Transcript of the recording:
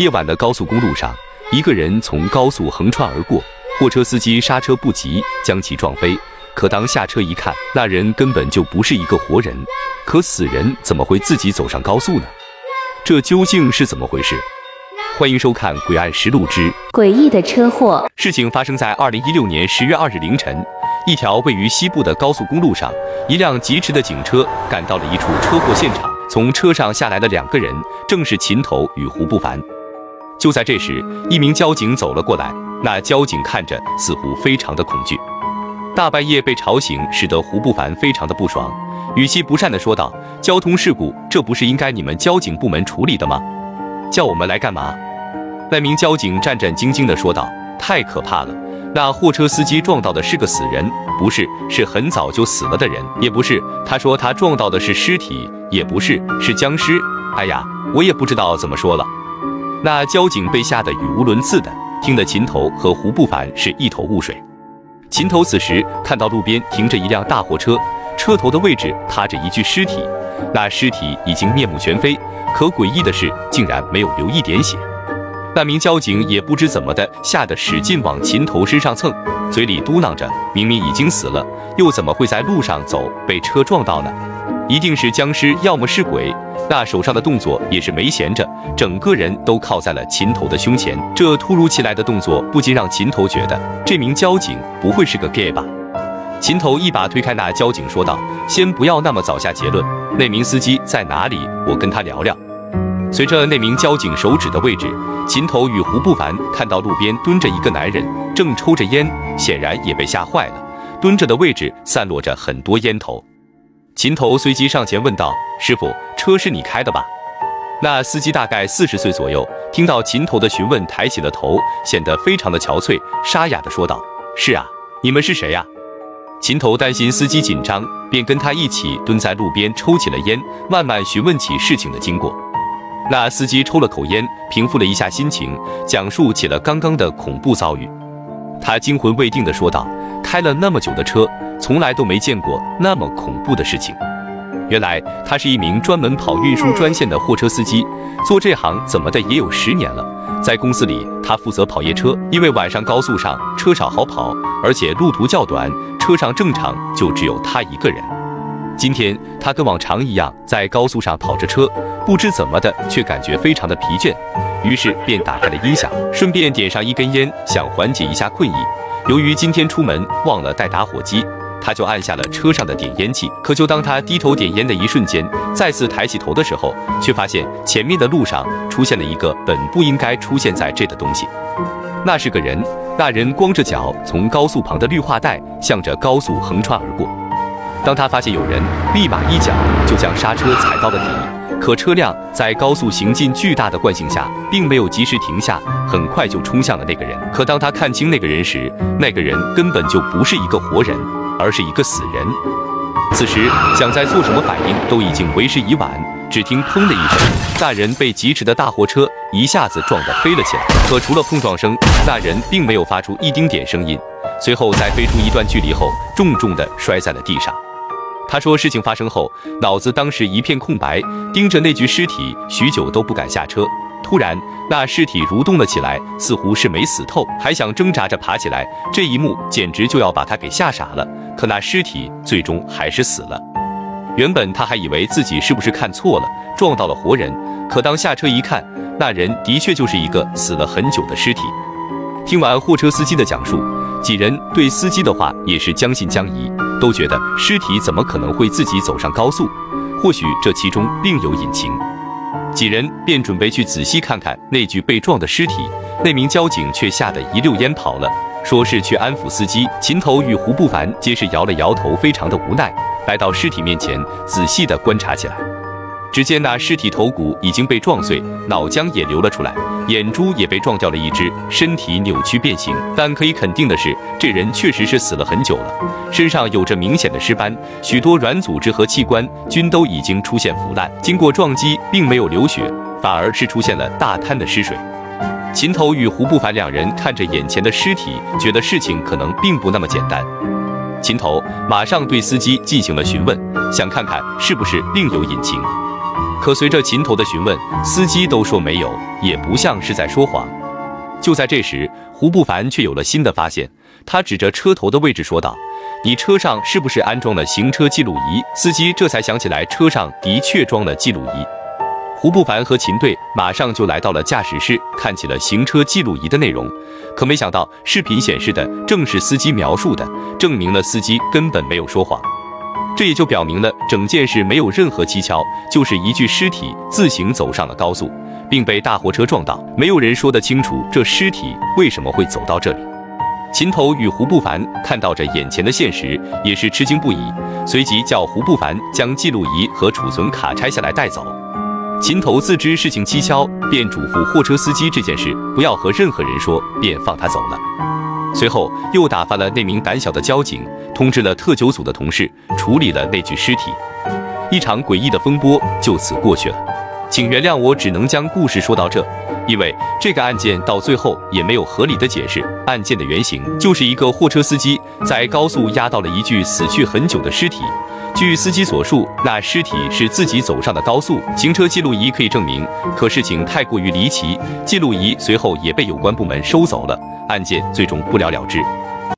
夜晚的高速公路上，一个人从高速横穿而过，货车司机刹车不及，将其撞飞。可当下车一看，那人根本就不是一个活人。可死人怎么会自己走上高速呢？这究竟是怎么回事？欢迎收看《诡案实录之诡异的车祸》。事情发生在二零一六年十月二日凌晨，一条位于西部的高速公路上，一辆疾驰的警车赶到了一处车祸现场。从车上下来的两个人，正是秦头与胡不凡。就在这时，一名交警走了过来。那交警看着似乎非常的恐惧。大半夜被吵醒，使得胡不凡非常的不爽，语气不善的说道：“交通事故，这不是应该你们交警部门处理的吗？叫我们来干嘛？”那名交警战战兢兢的说道：“太可怕了，那货车司机撞到的是个死人，不是，是很早就死了的人，也不是。他说他撞到的是尸体，也不是，是僵尸。哎呀，我也不知道怎么说了。”那交警被吓得语无伦次的，听得秦头和胡不凡是一头雾水。秦头此时看到路边停着一辆大货车，车头的位置趴着一具尸体，那尸体已经面目全非，可诡异的是竟然没有流一点血。那名交警也不知怎么的，吓得使劲往秦头身上蹭，嘴里嘟囔着：“明明已经死了，又怎么会在路上走，被车撞到呢？一定是僵尸，要么是鬼。”那手上的动作也是没闲着，整个人都靠在了秦头的胸前。这突如其来的动作不禁让秦头觉得这名交警不会是个 gay 吧？秦头一把推开那交警，说道：“先不要那么早下结论，那名司机在哪里？我跟他聊聊。”随着那名交警手指的位置，秦头与胡不凡看到路边蹲着一个男人，正抽着烟，显然也被吓坏了。蹲着的位置散落着很多烟头。秦头随即上前问道：“师傅，车是你开的吧？”那司机大概四十岁左右，听到秦头的询问，抬起了头，显得非常的憔悴，沙哑的说道：“是啊，你们是谁呀？”秦头担心司机紧张，便跟他一起蹲在路边抽起了烟，慢慢询问起事情的经过。那司机抽了口烟，平复了一下心情，讲述起了刚刚的恐怖遭遇。他惊魂未定的说道：“开了那么久的车。”从来都没见过那么恐怖的事情。原来他是一名专门跑运输专线的货车司机，做这行怎么的也有十年了。在公司里，他负责跑夜车，因为晚上高速上车少好跑，而且路途较短，车上正常就只有他一个人。今天他跟往常一样在高速上跑着车，不知怎么的却感觉非常的疲倦，于是便打开了音响，顺便点上一根烟，想缓解一下困意。由于今天出门忘了带打火机。他就按下了车上的点烟器，可就当他低头点烟的一瞬间，再次抬起头的时候，却发现前面的路上出现了一个本不应该出现在这的东西。那是个人，那人光着脚从高速旁的绿化带向着高速横穿而过。当他发现有人，立马一脚就将刹车踩到了底。可车辆在高速行进巨大的惯性下，并没有及时停下，很快就冲向了那个人。可当他看清那个人时，那个人根本就不是一个活人。而是一个死人。此时想再做什么反应都已经为时已晚。只听“砰”的一声，那人被疾驰的大货车一下子撞得飞了起来。可除了碰撞声，那人并没有发出一丁点声音。随后在飞出一段距离后，重重地摔在了地上。他说：“事情发生后，脑子当时一片空白，盯着那具尸体，许久都不敢下车。”突然，那尸体蠕动了起来，似乎是没死透，还想挣扎着爬起来。这一幕简直就要把他给吓傻了。可那尸体最终还是死了。原本他还以为自己是不是看错了，撞到了活人。可当下车一看，那人的确就是一个死了很久的尸体。听完货车司机的讲述，几人对司机的话也是将信将疑，都觉得尸体怎么可能会自己走上高速？或许这其中另有隐情。几人便准备去仔细看看那具被撞的尸体，那名交警却吓得一溜烟跑了，说是去安抚司机。秦头与胡不凡皆是摇了摇头，非常的无奈，来到尸体面前，仔细的观察起来。只见那尸体头骨已经被撞碎，脑浆也流了出来，眼珠也被撞掉了一只，身体扭曲变形。但可以肯定的是，这人确实是死了很久了，身上有着明显的尸斑，许多软组织和器官均都已经出现腐烂。经过撞击，并没有流血，反而是出现了大滩的尸水。秦头与胡不凡两人看着眼前的尸体，觉得事情可能并不那么简单。秦头马上对司机进行了询问，想看看是不是另有隐情。可随着秦头的询问，司机都说没有，也不像是在说谎。就在这时，胡不凡却有了新的发现，他指着车头的位置说道：“你车上是不是安装了行车记录仪？”司机这才想起来，车上的确装了记录仪。胡不凡和秦队马上就来到了驾驶室，看起了行车记录仪的内容。可没想到，视频显示的正是司机描述的，证明了司机根本没有说谎。这也就表明了整件事没有任何蹊跷，就是一具尸体自行走上了高速，并被大货车撞到。没有人说得清楚这尸体为什么会走到这里。秦头与胡不凡看到着眼前的现实，也是吃惊不已，随即叫胡不凡将记录仪和储存卡拆下来带走。秦头自知事情蹊跷，便嘱咐货车司机这件事不要和任何人说，便放他走了。随后又打发了那名胆小的交警，通知了特九组的同事，处理了那具尸体。一场诡异的风波就此过去了。请原谅我只能将故事说到这，因为这个案件到最后也没有合理的解释。案件的原型就是一个货车司机在高速压到了一具死去很久的尸体。据司机所述，那尸体是自己走上的高速，行车记录仪可以证明。可事情太过于离奇，记录仪随后也被有关部门收走了，案件最终不了了之。